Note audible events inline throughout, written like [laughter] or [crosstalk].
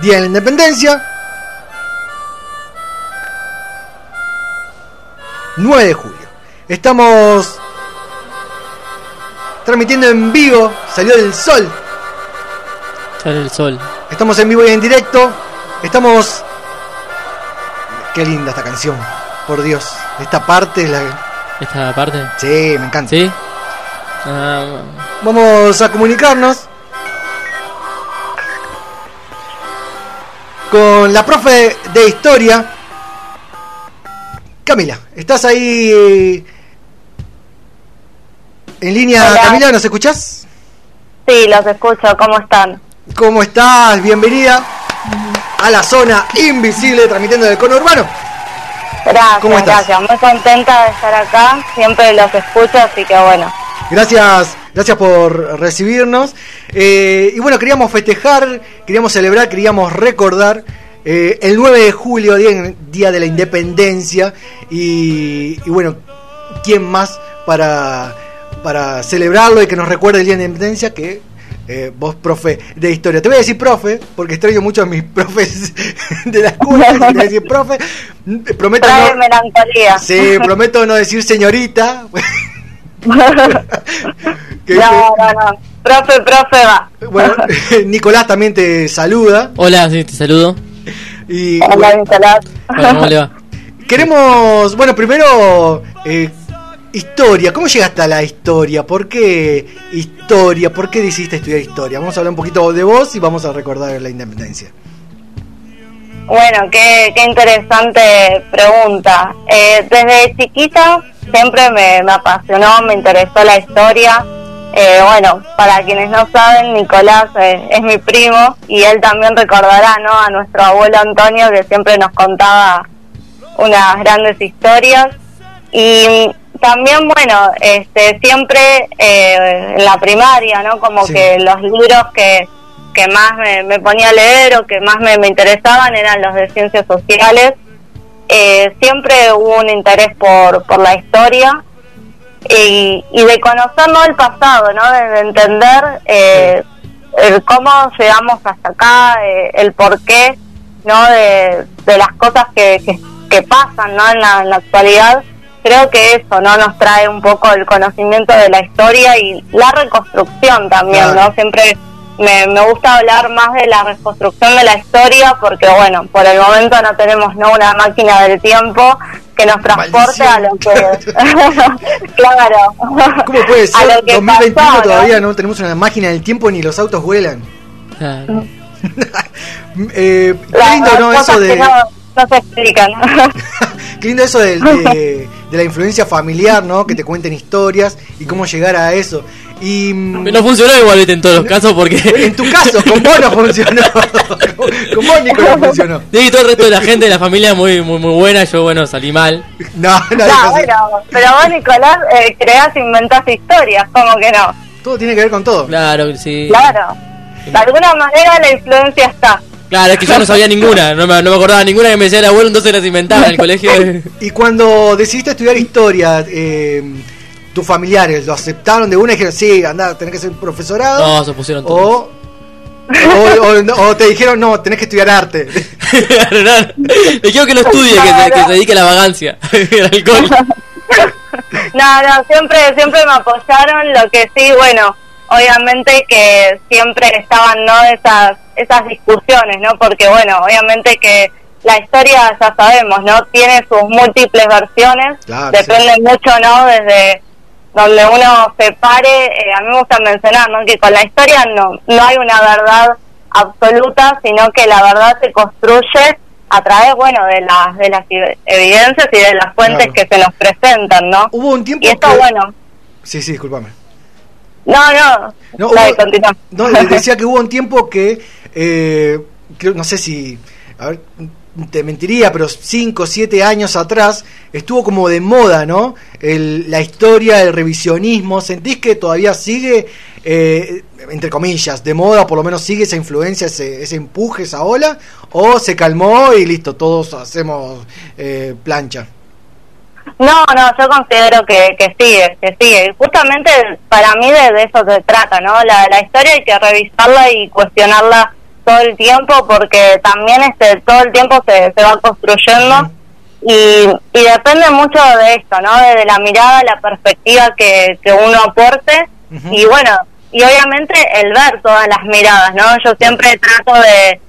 Día de la Independencia. 9 de julio. Estamos transmitiendo en vivo. Salió el sol. Sale el sol. Estamos en vivo y en directo. Estamos. Qué linda esta canción. Por Dios. Esta parte es la. ¿Esta parte? Sí, me encanta. ¿Sí? Ah, Vamos a comunicarnos con la profe de historia. Camila, ¿estás ahí en línea? Hola. Camila, ¿nos escuchás? Sí, los escucho. ¿Cómo están? ¿Cómo estás? Bienvenida a la zona invisible transmitiendo del cono urbano. Gracias, ¿Cómo estás? gracias. Muy contenta de estar acá. Siempre los escucho, así que bueno. Gracias, gracias por recibirnos. Eh, y bueno, queríamos festejar, queríamos celebrar, queríamos recordar eh, el 9 de julio, día, día de la independencia. Y, y bueno, ¿quién más para, para celebrarlo y que nos recuerde el día de la independencia que eh, vos, profe de historia? Te voy a decir profe, porque extraño mucho a mis [laughs] profes de la escuela. Te voy a decir profe. Prometo Trae no, melancolía. sí, prometo no decir señorita. [laughs] [laughs] Que- no, no, no. Profe, profe, va. Bueno, [laughs] [laughs] Nicolás también te saluda. Hola, sí, te saludo. Y Hola, bueno, Nicolás. Hola, ¿cómo le va? queremos, bueno, primero, eh, historia. ¿Cómo llegaste a la historia? ¿Por qué historia? ¿Por qué decidiste estudiar historia? Vamos a hablar un poquito de vos y vamos a recordar la independencia. Bueno, qué, qué interesante pregunta. Eh, desde chiquita siempre me, me apasionó, me interesó la historia. Eh, bueno, para quienes no saben, Nicolás eh, es mi primo y él también recordará ¿no? a nuestro abuelo Antonio que siempre nos contaba unas grandes historias. Y también, bueno, este, siempre eh, en la primaria, ¿no? Como Sí. que los libros que, que más me, me ponía a leer o que más me, me interesaban eran los de ciencias sociales. Eh, siempre hubo un interés por, por la historia y, y de conocer ¿no? el pasado, ¿no? de, de entender eh, el cómo llegamos hasta acá, eh, el porqué ¿no? de, de las cosas que, que, que pasan ¿no? en, la, en la actualidad. Creo que eso no nos trae un poco el conocimiento de la historia y la reconstrucción también, Claro. ¿no? Siempre me, me gusta hablar más de la reconstrucción de la historia porque, bueno, por el momento no tenemos ¿no? una máquina del tiempo que nos transporte a lo que... [laughs] claro. ¿Cómo puede A ser? lo que 2021 pasó, todavía no tenemos una máquina del tiempo ni los autos vuelan. Claro. [laughs] Eh, qué lindo, ¿no? Eso de... no, no se explican. [laughs] Qué lindo eso de la influencia familiar, ¿no? Que te cuenten historias y cómo llegar a eso. Y mm, No funcionó igual en todos los casos porque. [laughs] en tu caso, con vos no funcionó. Con, [laughs] con vos, Nico, no funcionó. Sí, todo el resto de la gente de la familia muy muy muy buena. Yo, bueno, salí mal. No, no, No, bueno, pero vos, Nicolás, eh, creás, inventás historias, ¿cómo que no? Todo tiene que ver con todo. Claro, sí. Claro. De alguna manera la influencia está. Claro, es que yo no sabía ninguna. No me, no me acordaba ninguna que me decía el abuelo, entonces las inventaba en el colegio. [laughs] Y cuando decidiste estudiar historia, eh, tus familiares lo aceptaron de una y dijeron, sí, anda, tenés que ser profesorado. No, se pusieron todos. o, o, o- no, o te dijeron, no, tenés que estudiar arte. [laughs] No. Le quiero que no estudie, que se, que se dedique a la vagancia. [laughs] El alcohol. [laughs] No, no, siempre, siempre me apoyaron, lo que sí, bueno, obviamente que siempre estaban, ¿no? Esas, esas discusiones, ¿no? Porque, bueno, obviamente que la historia, ya sabemos, ¿no? Tiene sus múltiples versiones, Claro, depende mucho, ¿no? Desde donde uno se pare, eh, a mí me gusta mencionar, ¿no? Que con la historia no, no hay una verdad absoluta, sino que la verdad se construye a través, bueno, de las, de las evidencias y de las fuentes Claro. que se nos presentan, ¿no? Hubo un tiempo Y esto, que... bueno, Sí, sí, discúlpame. no, no, No, hubo- no, decía [laughs] que hubo un tiempo que, eh, creo- no sé si, a ver, te mentiría, pero 5 o 7 años atrás estuvo como de moda, ¿no? El- la historia, el revisionismo. ¿Sentís que todavía sigue, eh, entre comillas, de moda, por lo menos sigue esa influencia, ese, ese empuje, esa ola? ¿O se calmó y listo, todos hacemos eh, plancha? No, no, yo considero que, que sigue, que sigue. Justamente para mí de, de eso se trata, ¿no? La, la historia hay que revisarla y cuestionarla todo el tiempo porque también este todo el tiempo se, se va construyendo y, y depende mucho de esto, ¿no? De, la mirada, la perspectiva que, que uno aporte y bueno, y obviamente el ver todas las miradas, ¿no? Yo siempre trato de,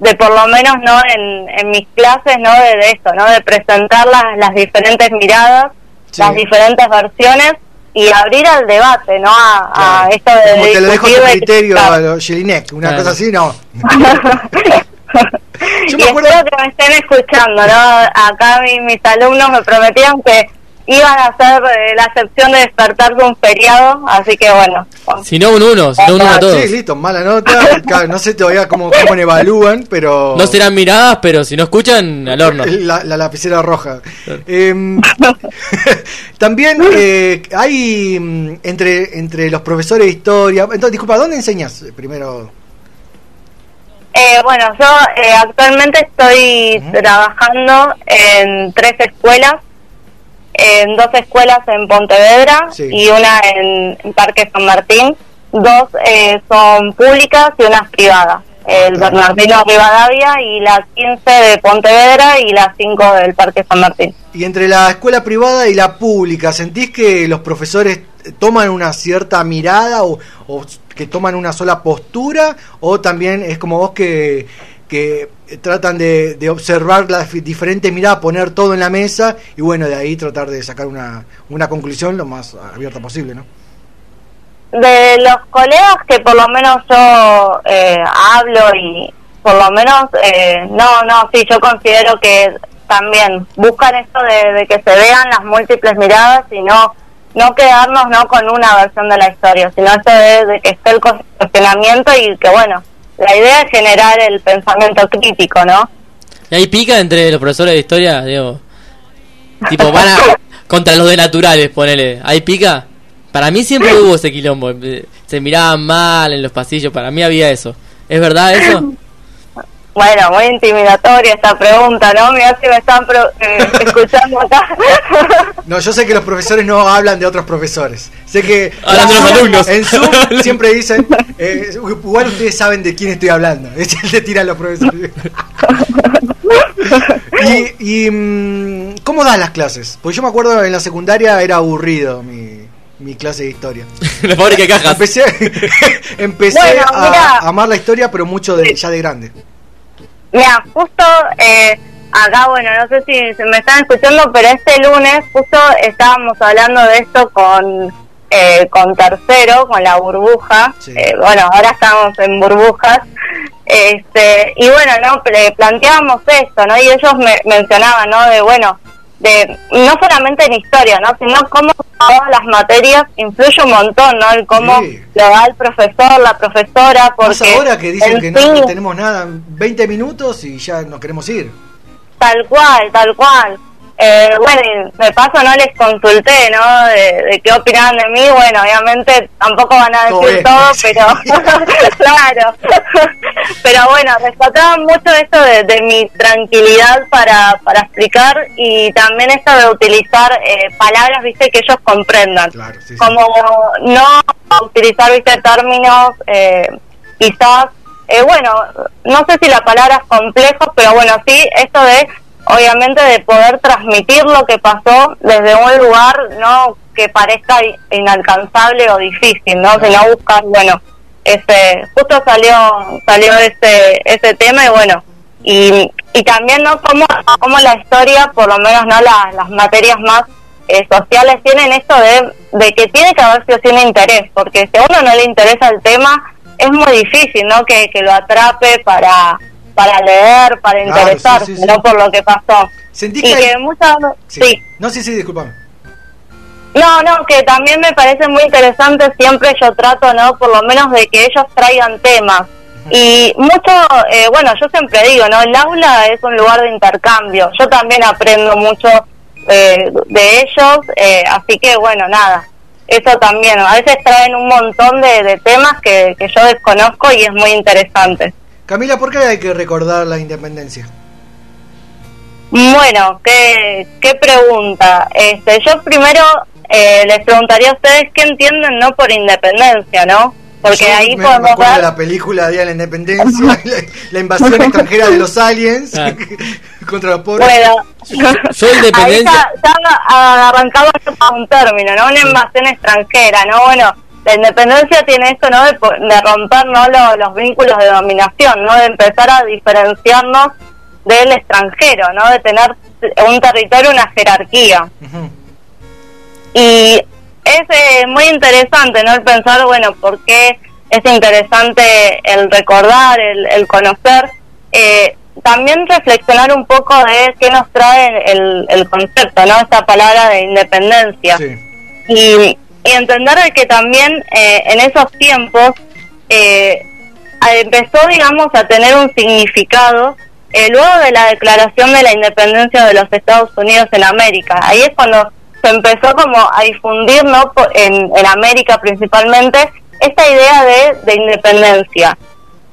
de por lo menos, ¿no? En, en mis clases, ¿no? De, esto, ¿no? De presentar las, las diferentes miradas, las diferentes versiones y abrir al debate, ¿no? A, esto de. Como te lo dejo tu criterio a los Jelinek, una cosa así, no. [laughs] y espero que me estén escuchando, ¿no? Acá mis alumnos me prometieron que iban a hacer eh, la excepción de despertar de un feriado, así que bueno. Si no un uno, si no un uno a todos. Sí, listo, mala nota. no sé todavía cómo, cómo evalúan, pero... No serán miradas, pero si no escuchan, al horno. La, lapicera roja. Em, [laughs] también eh, hay mm, entre, entre los profesores de historia... Entonces, disculpa, ¿dónde enseñas primero? Eh, bueno, yo actualmente estoy trabajando en tres escuelas en dos escuelas en Pontevedra y una en, Parque San Martín. Dos eh, son públicas y una privada. El Bernardino Rivadavia y la 15 de Pontevedra y la 5 del Parque San Martín. Y entre la escuela privada y la pública, ¿sentís que los profesores toman una cierta mirada o, o que toman una sola postura? ¿O también es como vos que que tratan de, observar las diferentes miradas, poner todo en la mesa y bueno, de ahí tratar de sacar una, una conclusión lo más abierta posible, ¿no? De los colegas que por lo menos yo eh, hablo y por lo menos, eh, no, no, sí, yo considero que también buscan esto de, que se vean las múltiples miradas y no no quedarnos no con una versión de la historia, sino esto de, de que esté el cuestionamiento y que bueno, la idea es generar el pensamiento crítico, ¿no? ¿Y ahí pica entre los profesores de historia, digo? [laughs] Tipo, van a, contra los de naturales, ponele. ¿Ahí pica? Para mí siempre hubo ese quilombo. Se miraban mal en los pasillos, para mí había eso. ¿Es verdad eso? [laughs] Bueno, muy intimidatoria esta pregunta, ¿no? Mira si me están eh, [laughs] escuchando acá. No, yo sé que los profesores no hablan de otros profesores. Sé que [laughs] hablan de los alumnos. En Zoom [laughs] siempre dicen, eh, igual ustedes saben de quién estoy hablando. Es el de tiran los profesores. y, y mm, ¿cómo dan las clases? Porque yo me acuerdo en la secundaria era aburrido mi, mi clase de historia. la fábrica de cajas. Empecé, empecé a, amar la historia, pero mucho de, ya de grande. Mira, justo eh, acá, bueno, no sé si se me están escuchando, pero este lunes justo estábamos hablando de esto con eh, con tercero, con la burbuja. Eh, bueno, ahora estamos en burbujas. Este, y bueno, no planteábamos esto, ¿no? Y ellos me mencionaban, ¿no? De bueno, de no solamente en historia, ¿no? Sino cómo todas las materias influye un montón, ¿no? El cómo le da el profesor, la profesora, porque... ahora que dicen que no tenemos nada, 20 minutos y ya nos queremos ir. Tal cual, tal cual. Eh, bueno, de paso no les consulté, ¿no? De, qué opinaban de mí. Bueno, obviamente tampoco van a decir todo, pero [laughs] claro. [laughs] pero bueno, rescataban mucho esto de, mi tranquilidad para, para explicar y también esto de utilizar eh, palabras, viste, que ellos comprendan. Como no utilizar, viste, términos eh, quizás, eh, bueno, no sé si la palabra es complejo, pero bueno, sí, esto de obviamente de poder transmitir lo que pasó desde un lugar no que parezca inalcanzable o difícil, ¿no? Sino buscar, bueno, ese justo salió salió ese ese tema y bueno, y, y también no como, como la historia, por lo menos no las materias más eh, sociales tienen esto de, de que tiene que haber si un interés, porque si a uno no le interesa el tema, es muy difícil, ¿no? Que, que lo atrape para para leer, para interesarse, no por lo que pasó. Sentí que, que muchas... Sí. No, sí, sí, disculpame. No, no, que también me parece muy interesante, siempre yo trato, ¿no? Por lo menos de que ellos traigan temas. Y mucho, eh, bueno, yo siempre digo, ¿no? El aula es un lugar de intercambio. Yo también aprendo mucho eh, de ellos, eh, así que bueno, nada. Eso también, a veces traen un montón de, de temas que, que yo desconozco y es muy interesante. Camila, ¿por qué hay que recordar la independencia? Bueno, qué, qué pregunta. Este, yo primero eh, les preguntaría a ustedes qué entienden no por independencia, ¿no? porque Yo ahí me, podemos me acuerdo ver... de la película Día de la Independencia, [laughs] la, la invasión extranjera de los aliens Ah. [laughs] contra los pobres. Bueno, [laughs] Yo independencia- ahí ya, ya arrancamos a un término, ¿no? Una invasión extranjera, ¿no? Bueno, la independencia tiene esto, ¿no? De, romper, ¿no? Lo- los vínculos de dominación, ¿no? De empezar a diferenciarnos del extranjero, ¿no? De tener un territorio, una jerarquía. Y es eh, muy interesante, ¿no? El pensar, bueno, por qué es interesante el recordar, el, el conocer. Eh, también reflexionar un poco de qué nos trae el, el concepto, ¿no? Esta palabra de independencia. Sí. Y, y entender de que también eh, en esos tiempos eh, empezó, digamos, a tener un significado eh, luego de la declaración de la independencia de los Estados Unidos en América. Ahí es cuando se empezó como a difundir, ¿no? En, en América principalmente, esta idea de, de independencia.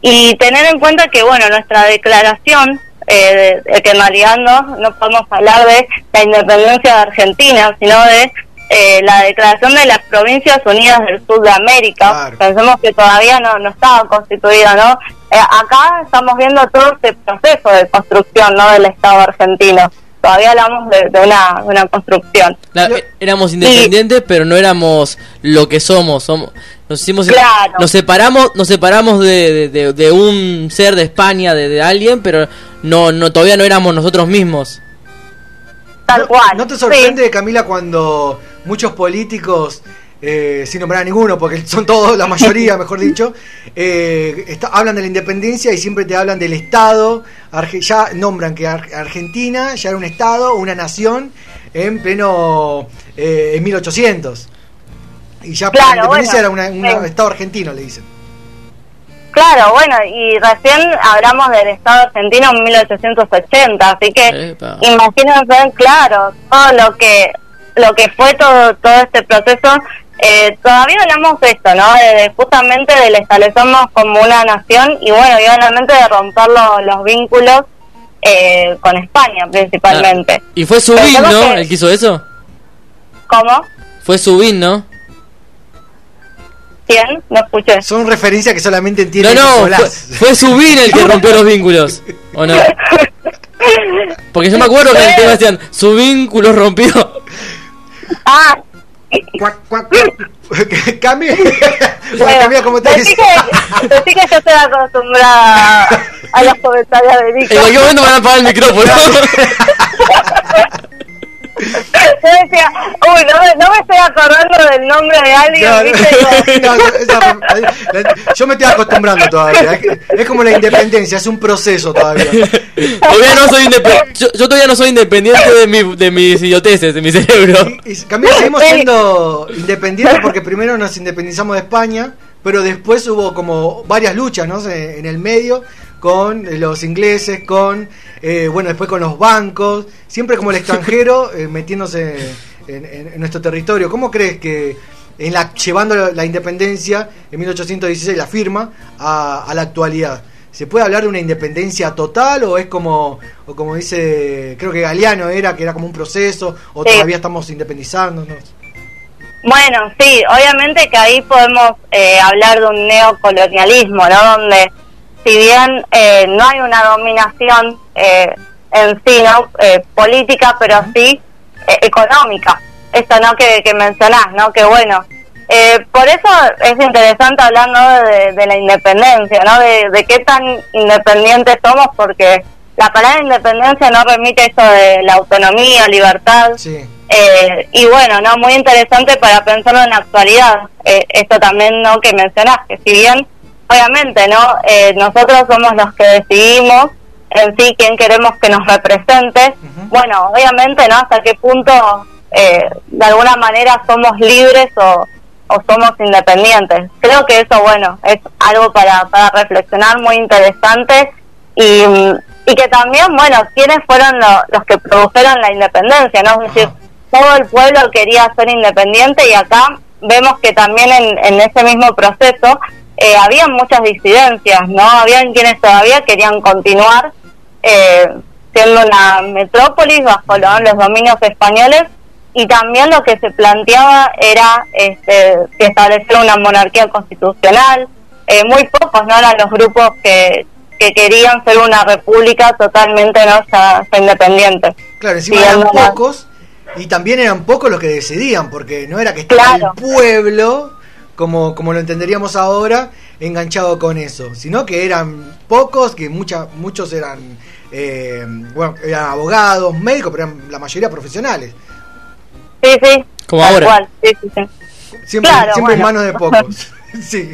Y tener en cuenta que, bueno, nuestra declaración, eh, de, que en realidad no podemos hablar de la independencia de Argentina, sino de eh, la declaración de las Provincias Unidas del Sur de América. Claro. Pensemos que todavía no, no estaba constituida, ¿no? Eh, acá estamos viendo todo este proceso de construcción, ¿no? Del Estado argentino. Todavía hablamos de, de una, de una construcción. La- eh, éramos independientes, pero no éramos lo que somos. somos nos hicimos, Claro. nos separamos, nos separamos de, de- de- de un ser de España, de, de alguien, pero no, no, todavía no éramos nosotros mismos. Tal ¿No, cual. ¿No te sí. sorprende, Camila, cuando muchos políticos, eh, sin nombrar a ninguno, porque son todos, la mayoría, mejor [laughs] dicho, eh, está- hablan de la independencia y siempre te hablan del Estado? Arge- ya nombran que Ar- Argentina ya era un Estado, una nación, en pleno eh, en 1800. Y ya Claro, la independencia bueno, era una- un sí. Estado argentino, le dicen. Claro, bueno, y recién hablamos del Estado argentino en 1880, así que Epa. imagínense, claro, todo lo que lo que fue todo todo este proceso. Eh, todavía hablamos de esto, ¿no? De, de justamente del establecernos como una nación y bueno, y obviamente de romper lo- los vínculos eh, con España principalmente. Ah, Y fue Pensemos ¿no? que- El que hizo eso. ¿Cómo? Fue Subín, ¿no? ¿Quién? No escuché. Son referencias que solamente No, entiende no, fue, Nicolás. fue Subín el que rompió los vínculos. ¿O no? [laughs] Porque yo me acuerdo que en el tema decían, su vínculo rompió. Ah, Cuac, cuac, cuac. [laughs] Cami, Bueno, [laughs] Camila, ¿cómo te decí dice? que, yo estoy acostumbrada a los comentarios de Nico. En cualquier momento me van a apagar el micrófono. [laughs] Yo decía, uy, no me, no me estoy acordando del nombre de alguien, No, ¿viste? [laughs] no, no, esa- la- yo me estoy acostumbrando todavía. Es, es como la independencia, es un proceso todavía. Todavía no soy yo, yo todavía no soy independiente de, mi, de mis idioteces, de mi cerebro. Y, y, Camila, seguimos siendo independientes porque primero nos independizamos de España, pero después hubo como varias luchas ¿no? en el medio con los ingleses, con, eh, bueno, después con los bancos, siempre como el extranjero [laughs] eh, metiéndose en, en- en nuestro territorio. ¿Cómo crees que en la, llevando la, la independencia en 1816, la firma, a, a la actualidad? ¿Se puede hablar de una independencia total o es como, o como dice, creo que Galeano era, que era como un proceso, o Sí. todavía estamos independizándonos? Bueno, sí, obviamente que ahí podemos eh, hablar de un neocolonialismo, ¿no? Donde si bien eh, no hay una dominación eh, en sí, ¿no? Eh, política, pero sí eh, económica. Esto, ¿no? Que, que mencionás, ¿no? Que bueno. Eh, por eso es interesante hablar, ¿no? De, de la independencia, ¿no? De, de qué tan independientes somos, porque la palabra independencia no remite eso de la autonomía, libertad. Sí. Eh, y bueno, no muy interesante para pensarlo en la actualidad. Esto también no que mencionás, que si bien, obviamente, no Eh, nosotros somos los que decidimos en sí quién queremos que nos represente. Bueno, obviamente, ¿no? Hasta qué punto eh, de alguna manera somos libres o, o somos independientes. Creo que eso, bueno, es algo para, para reflexionar muy interesante y, y que también, bueno, quiénes fueron lo- los que produjeron la independencia, ¿no? Es decir, todo el pueblo quería ser independiente y acá vemos que también en, en ese mismo proceso eh, había muchas disidencias, ¿no? Habían quienes todavía querían continuar eh, siendo una metrópolis bajo ¿no? los dominios españoles y también lo que se planteaba era este, establecer una monarquía constitucional. Eh, muy pocos no eran los grupos que, que querían ser una república totalmente no ya, independiente. Claro, encima eran pocos y también eran pocos los que decidían, porque no era que estaba el pueblo, como, como lo entenderíamos ahora, enganchado con eso, sino que eran pocos, que mucha, muchos eran, eh, bueno, eran abogados, médicos, pero eran la mayoría profesionales. Sí, sí. Como ahora. Siempre, siempre en manos de pocos. [laughs] [laughs] sí.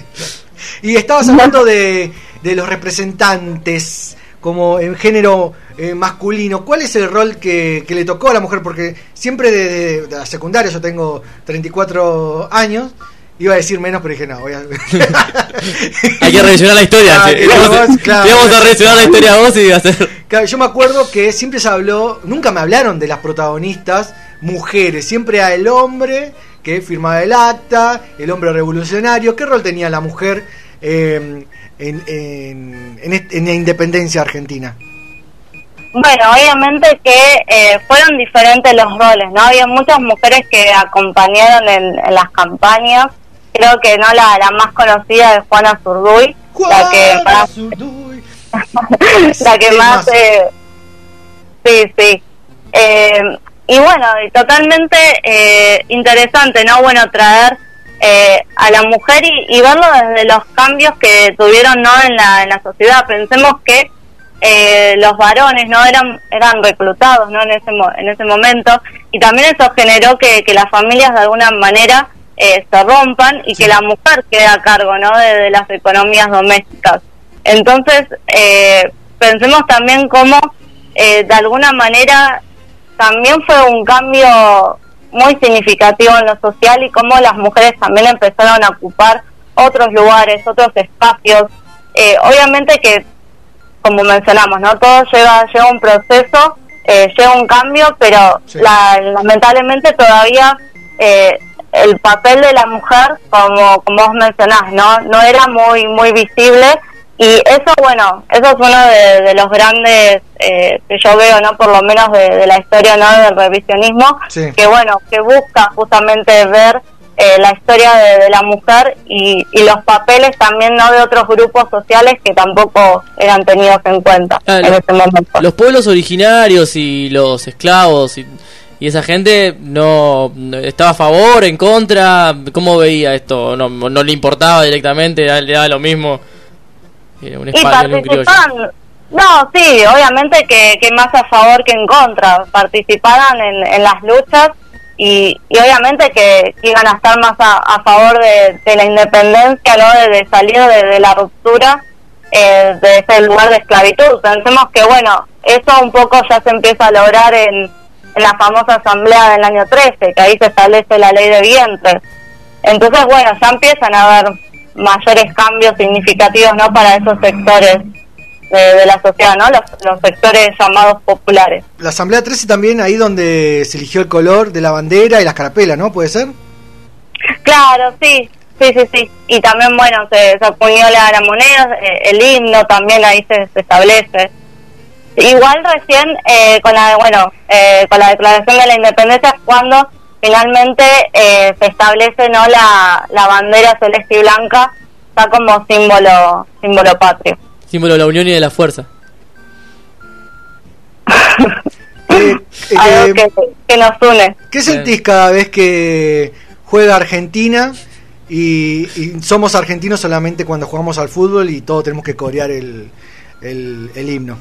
Y estabas hablando de, de los representantes como en género eh, masculino. ¿Cuál es el rol que, le tocó a la mujer? Porque siempre desde de la secundaria, yo tengo 34 años, Iba a decir menos, pero dije no, voy a... [laughs] Hay que revisionar la historia. Ah, vamos a revisionar la historia vos y hacer... yo me acuerdo que siempre se habló, nunca me hablaron de las protagonistas mujeres, siempre el hombre que firmaba el acta, el hombre revolucionario. ¿Qué rol tenía la mujer eh, en, en, la independencia argentina? Bueno, obviamente que eh, fueron diferentes los roles, ¿no? Había muchas mujeres que acompañaron en, las campañas. Creo que no la, la más conocida es Juana Zurduy, la que más, [laughs] la que más, eh, sí, sí. Eh, y bueno, totalmente eh, interesante, ¿no? Bueno, traer eh, a la mujer y, verlo desde los cambios que tuvieron no en la, en la sociedad. Pensemos que eh, los varones no eran eran reclutados no en ese en ese momento. Y también eso generó que, que las familias de alguna manera eh, se rompan y que la mujer quede a cargo no de, las economías domésticas. Entonces pensemos también cómo de alguna manera también fue un cambio muy significativo en lo social y cómo las mujeres también empezaron a ocupar otros lugares, otros espacios. Eh, obviamente que, como mencionamos, no todo lleva, lleva un proceso, eh, lleva un cambio, pero lamentablemente todavía eh, el papel de la mujer, como, como vos mencionás, no, no era muy, muy visible y eso, bueno, eso es uno de, los grandes eh, que yo veo, ¿no? Por lo menos de, la historia, ¿no? Del revisionismo, que bueno, que busca justamente ver eh, la historia de, la mujer y, los papeles también, ¿no? De otros grupos sociales que tampoco eran tenidos en cuenta ah, en ese momento. Los pueblos originarios y los esclavos y, esa gente no, estaba a favor, en contra, ¿cómo veía esto? No, no le importaba directamente, le daba lo mismo y participaban, no, sí, obviamente que, que más a favor que en contra, participaban en, las luchas y, y obviamente que iban a estar más a, favor de, la independencia, ¿no? de, salir de, la ruptura eh, de ese lugar de esclavitud. Pensemos que, bueno, eso un poco ya se empieza a lograr en la famosa asamblea del año 13, que ahí se establece la ley de vientre. Entonces, bueno, ya empiezan a haber mayores cambios significativos no para esos sectores de, la sociedad, ¿no? Los, sectores llamados populares. La Asamblea 13 también ahí donde se eligió el color de la bandera y las carapelas, ¿no? ¿Puede ser? Claro, sí, sí, sí, sí. Y también, bueno, se, se la, la moneda, eh, el himno también ahí se, establece. Igual recién eh, con la, bueno, eh, con la declaración de la independencia cuando finalmente eh, se establece no la, la bandera celeste y blanca está como símbolo símbolo patrio. Símbolo de la unión y de la fuerza. [laughs] [laughs] Eh, algo eh, que, nos une. ¿qué sentís cada vez que juega Argentina y, somos argentinos solamente cuando jugamos al fútbol y todos tenemos que corear el, el, el himno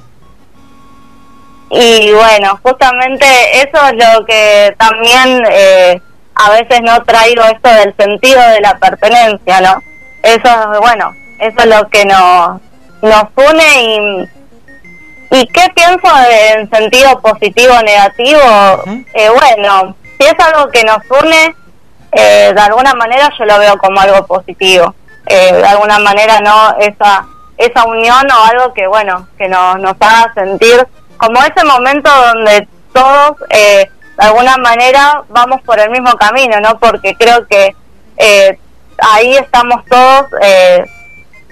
y bueno, justamente eso es lo que también eh, a veces no traigo esto del sentido de la pertenencia, ¿no? Eso, bueno, eso es lo que nos, nos une y, y ¿qué pienso en sentido positivo o negativo? eh, bueno, si es algo que nos une, eh, de alguna manera yo lo veo como algo positivo. Eh, de alguna manera, ¿no? Esa, esa unión o algo que, bueno, que nos, nos haga sentir como ese momento donde todos eh, de alguna manera vamos por el mismo camino, ¿no? Porque creo que eh, ahí estamos todos eh,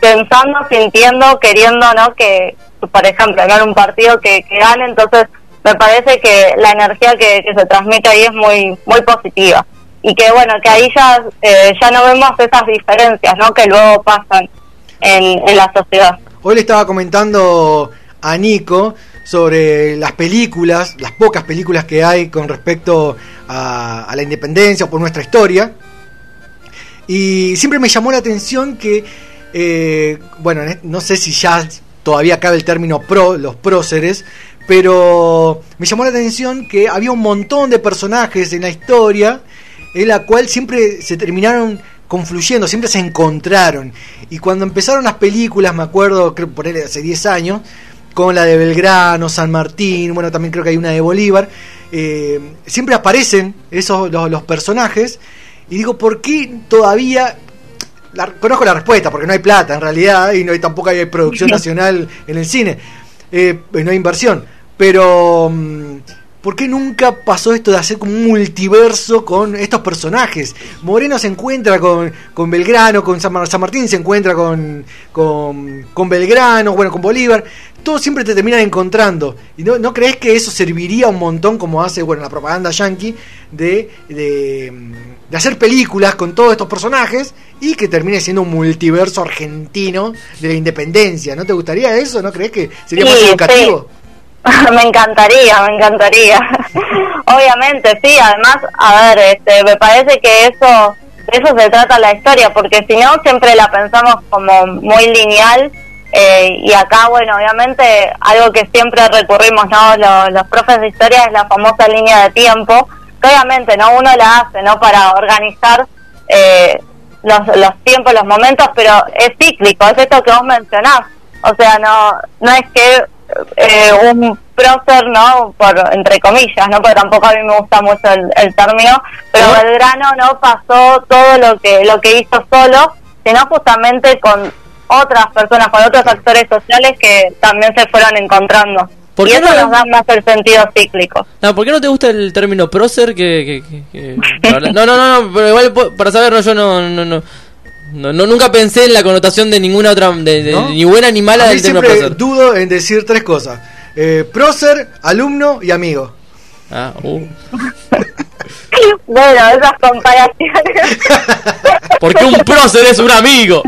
pensando, sintiendo, queriendo, ¿no? Que, por ejemplo, ganar un partido que, que gane, entonces me parece que la energía que, se transmite ahí es muy muy positiva y que bueno que ahí ya eh, ya no vemos esas diferencias no que luego pasan en, en la sociedad Hoy le estaba comentando a Nico sobre las películas, las pocas películas que hay con respecto a, a la independencia o por nuestra historia. Y siempre me llamó la atención que, eh, bueno, en- no sé si ya todavía cabe el término pro, los próceres, pero me llamó la atención que había un montón de personajes en la historia en la cual siempre se terminaron confluyendo, siempre se encontraron. Y cuando empezaron las películas, me acuerdo, creo por ahí hace 10 años, con la de Belgrano, San Martín, bueno, también creo que hay una de Bolívar, eh, siempre aparecen esos los, los personajes y digo, ¿por qué todavía la- conozco la respuesta, porque no hay plata en realidad y no hay, tampoco hay producción [laughs] nacional en el cine, eh, no hay inversión. Pero, mm, ¿por qué nunca pasó esto de hacer como un multiverso con estos personajes? Moreno se encuentra con, con Belgrano, con San Martín se encuentra con, con, con Belgrano, bueno, con Bolívar. Todos siempre te terminan encontrando. ¿Y no, no crees que eso serviría un montón, como hace bueno, la propaganda yankee, de, de, mm, de hacer películas con todos estos personajes y que termine siendo un multiverso argentino de la independencia? ¿No te gustaría eso? ¿No crees que sería Sí, más sí. educativo? [laughs] me encantaría, me encantaría. [laughs] Obviamente, sí, además, a ver, este, me parece que eso, de eso se trata la historia, porque si no, siempre la pensamos como muy lineal. Eh, y acá, bueno, obviamente, algo que siempre recurrimos, ¿no? Los, los profes de historia es la famosa línea de tiempo, que obviamente, ¿no? Uno la hace, ¿no? Para organizar eh, los, los tiempos, los momentos, pero es cíclico, es esto que vos mencionás. O sea, no, no es que eh, un prócer, ¿no? Por, entre comillas, ¿no? Porque tampoco a mí me gusta mucho el, el término, pero ¿No? Belgrano no pasó todo lo que, lo que hizo solo, sino justamente con otras personas, con otros actores sociales que también se fueron encontrando. ¿Por y qué eso no- nos da más el sentido cíclico. No, ¿por qué no te gusta el término prócer? Que, que- que- no, no, no, no, pero igual para saber, no, yo no, no, no, no, no, nunca pensé en la connotación de ninguna otra, de, de- ¿No? ni buena ni mala A mí del término siempre prócer. dudo en decir tres cosas. Eh, prócer, alumno y amigo. Ah, uh. [laughs] Bueno, esas comparaciones. [laughs] Porque un prócer es un amigo.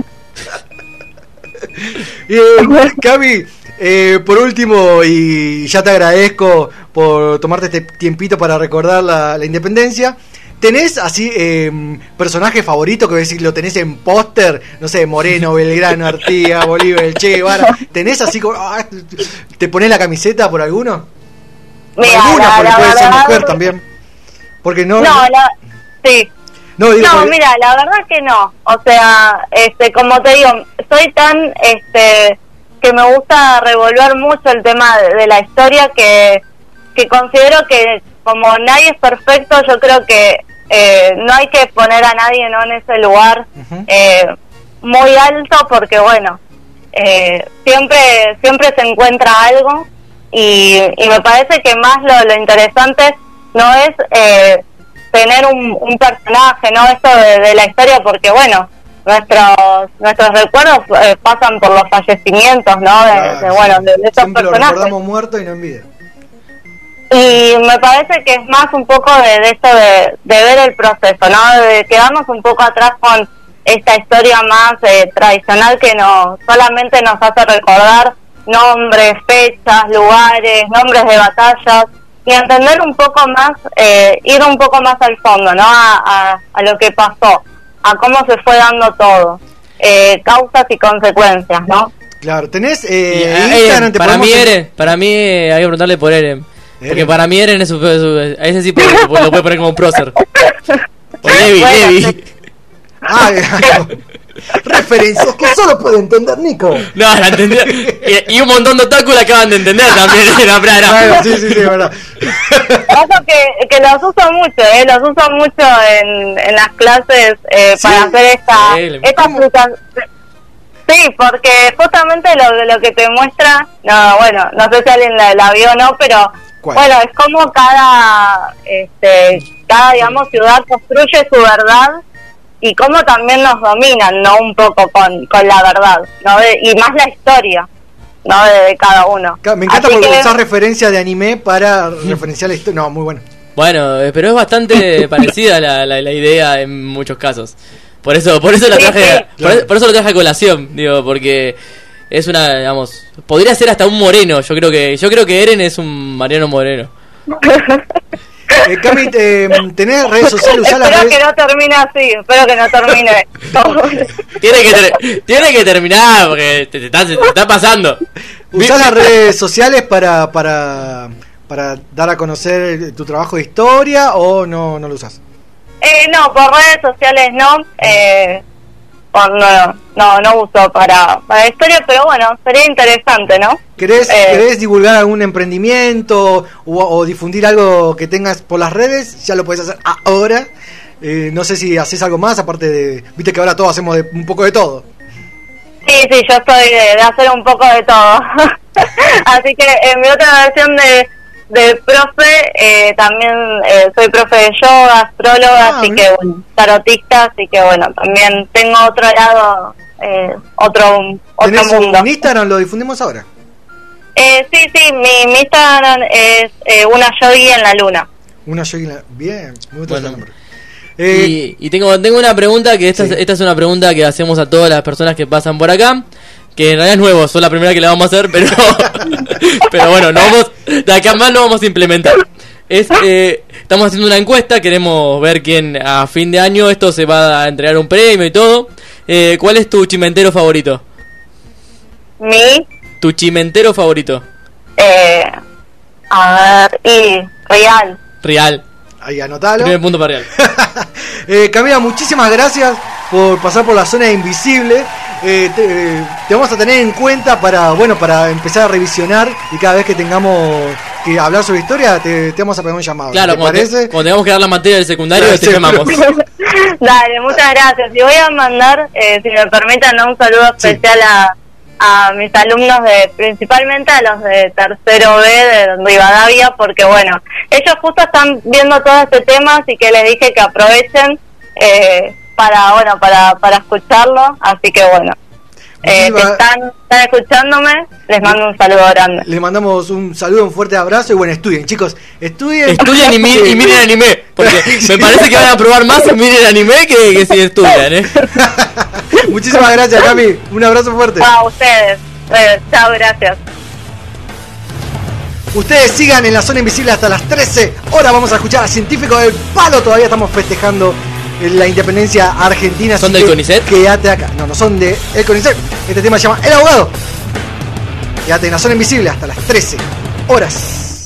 Y, [laughs] eh, Cami, eh, por último, y ya te agradezco por tomarte este tiempito para recordar la, la independencia. ¿Tenés así eh, personaje favorito que decir lo tenés en póster? No sé, Moreno, Belgrano, Artigas, [laughs] Bolívar, El Che Guevara. ¿Tenés así como. ah, ¿Te pones la camiseta por alguno? Por Mira, alguna, la- porque la puede ser mujer también. Porque no. No, la, sí. No, digo, No, porque- mira, la verdad que no. O sea, este, como te digo, soy tan, este, que me gusta revolver mucho el tema de, de la historia que, que considero que como nadie es perfecto, yo creo que eh, no hay que poner a nadie ¿no? en ese lugar eh, muy alto porque bueno, eh, siempre siempre se encuentra algo y, y me parece que más lo, lo interesante no es eh, tener un, un personaje, ¿no? Esto de, de la historia porque bueno, nuestros nuestros recuerdos eh, pasan por los fallecimientos, ¿no? De, Claro, de, bueno, de, estos Siempre lo personajes. recordamos muerto y no en vida. Y me parece que es más un poco de, de esto de, de ver el proceso, ¿no? De quedarnos un poco atrás con esta historia más eh, tradicional que no solamente nos hace recordar nombres, fechas, lugares, nombres de batallas y entender un poco más, eh, ir un poco más al fondo, ¿no? A, a, a lo que pasó, a cómo se fue dando todo, eh, causas y consecuencias, ¿no? Claro, tenés eh, Instagram, Eren, te para podemos mí en- Eren, para mí eh, hay que preguntarle por Eren. Porque para mí Eren es su, su- a ese sí puede- lo puede poner como prócer. [laughs] O Levi, Levi. Ah, [laughs] referencias que solo puede entender Nico. No, la entendí. Y, y un montón de otaku la acaban de entender también. [laughs] Era, sí, sí, sí, verdad. Ojo que, que los uso mucho, ¿eh? los uso mucho en, en las clases eh, ¿Sí? para hacer esta, Sí, esta fruta- Sí, porque justamente lo, lo que te muestra, no, bueno, no sé si alguien la, la vio o no, pero ¿Cuál? bueno, es como cada, este, cada, digamos, ciudad construye su verdad y cómo también nos dominan, ¿no? Un poco con, con la verdad, ¿no? De- y más la historia. ¿no? De, cada uno. Me encanta porque usar referencias de anime para referenciar la historia. No, muy bueno. Bueno, eh, pero es bastante [laughs] parecida la, la, idea en muchos casos. Por eso, por eso la traje, Por, eso lo traje a colación, digo, porque es una, digamos, podría ser hasta un moreno. Yo creo que, yo creo que Eren es un Mariano Moreno. [laughs] Eh, Cami, ¿tenés redes sociales? espero que no termine así, espero que no termine. [laughs] tiene, que tiene que terminar porque te, está, está, pasando. ¿Usás las [laughs] redes sociales para, para, para dar a conocer tu trabajo de historia o no, no lo usas? Eh, no, por redes sociales no. Eh, no, no, no uso para, para historia, pero bueno, sería interesante, ¿no? ¿Querés, eh, divulgar algún emprendimiento o, difundir algo que tengas por las redes? Ya lo puedes hacer ahora. Eh, no sé si haces algo más, aparte de. Viste que ahora todos hacemos un poco de todo. Sí, sí, yo estoy de hacer un poco de todo. [laughs] Así que en mi otra versión de de profe, eh, también eh, soy profe de yoga, astróloga, ah, así que bueno, tarotista, así que bueno, también tengo otro lado, eh, otro, otro mundo. ¿En Instagram lo difundimos ahora? Eh, sí, sí, mi, mi Instagram es eh, una yogi en la luna. Una yogi en la Bien, muy bueno. nombre. y, y, tengo, tengo una pregunta, que esta, esta es una pregunta que hacemos a todas las personas que pasan por acá que en realidad es nuevo, son la primera que le vamos a hacer, pero [laughs] pero bueno, no vamos, de acá más lo vamos a implementar. Es, eh, estamos haciendo una encuesta, queremos ver quién a fin de año esto se va a entregar un premio y todo. Eh, ¿Cuál es tu chimentero favorito? ¿Mi? ¿Tu chimentero favorito? Eh, a ver, y Real. Real. Ahí anotalo. Primer punto para Real. [laughs] eh, Camila, muchísimas gracias por pasar por la zona invisible. Eh, eh, te, vamos a tener en cuenta para bueno para empezar a revisionar y cada vez que tengamos que hablar sobre historia te, vamos a pegar un llamado. Claro, ¿te cuando, parece? cuando tengamos que dar la materia del secundario te llamamos. [laughs] Dale, muchas gracias. Y voy a mandar, eh, si me permiten, un saludo especial a, a mis alumnos de principalmente a los de tercero B de Rivadavia porque bueno ellos justo están viendo todo este tema así que les dije que aprovechen eh, para bueno para para escucharlo así que bueno eh, están, están, escuchándome, les mando un saludo grande. Les mandamos un saludo, un fuerte abrazo y bueno, estudien, chicos, estudien. Estudien y, miren anime, porque me parece que van a probar más en miren anime que, que si estudian, ¿eh? [laughs] Muchísimas gracias, Cami. Un abrazo fuerte. A ustedes. Eh, chao, gracias. Ustedes sigan en la zona invisible hasta las 13. Ahora vamos a escuchar a Científico del Palo. Todavía estamos festejando la independencia argentina. ¿Son del CONICET? Quédate acá. No, no son de el CONICET. Este tema se llama El Abogado. Quédate en la zona invisible hasta las 13 horas.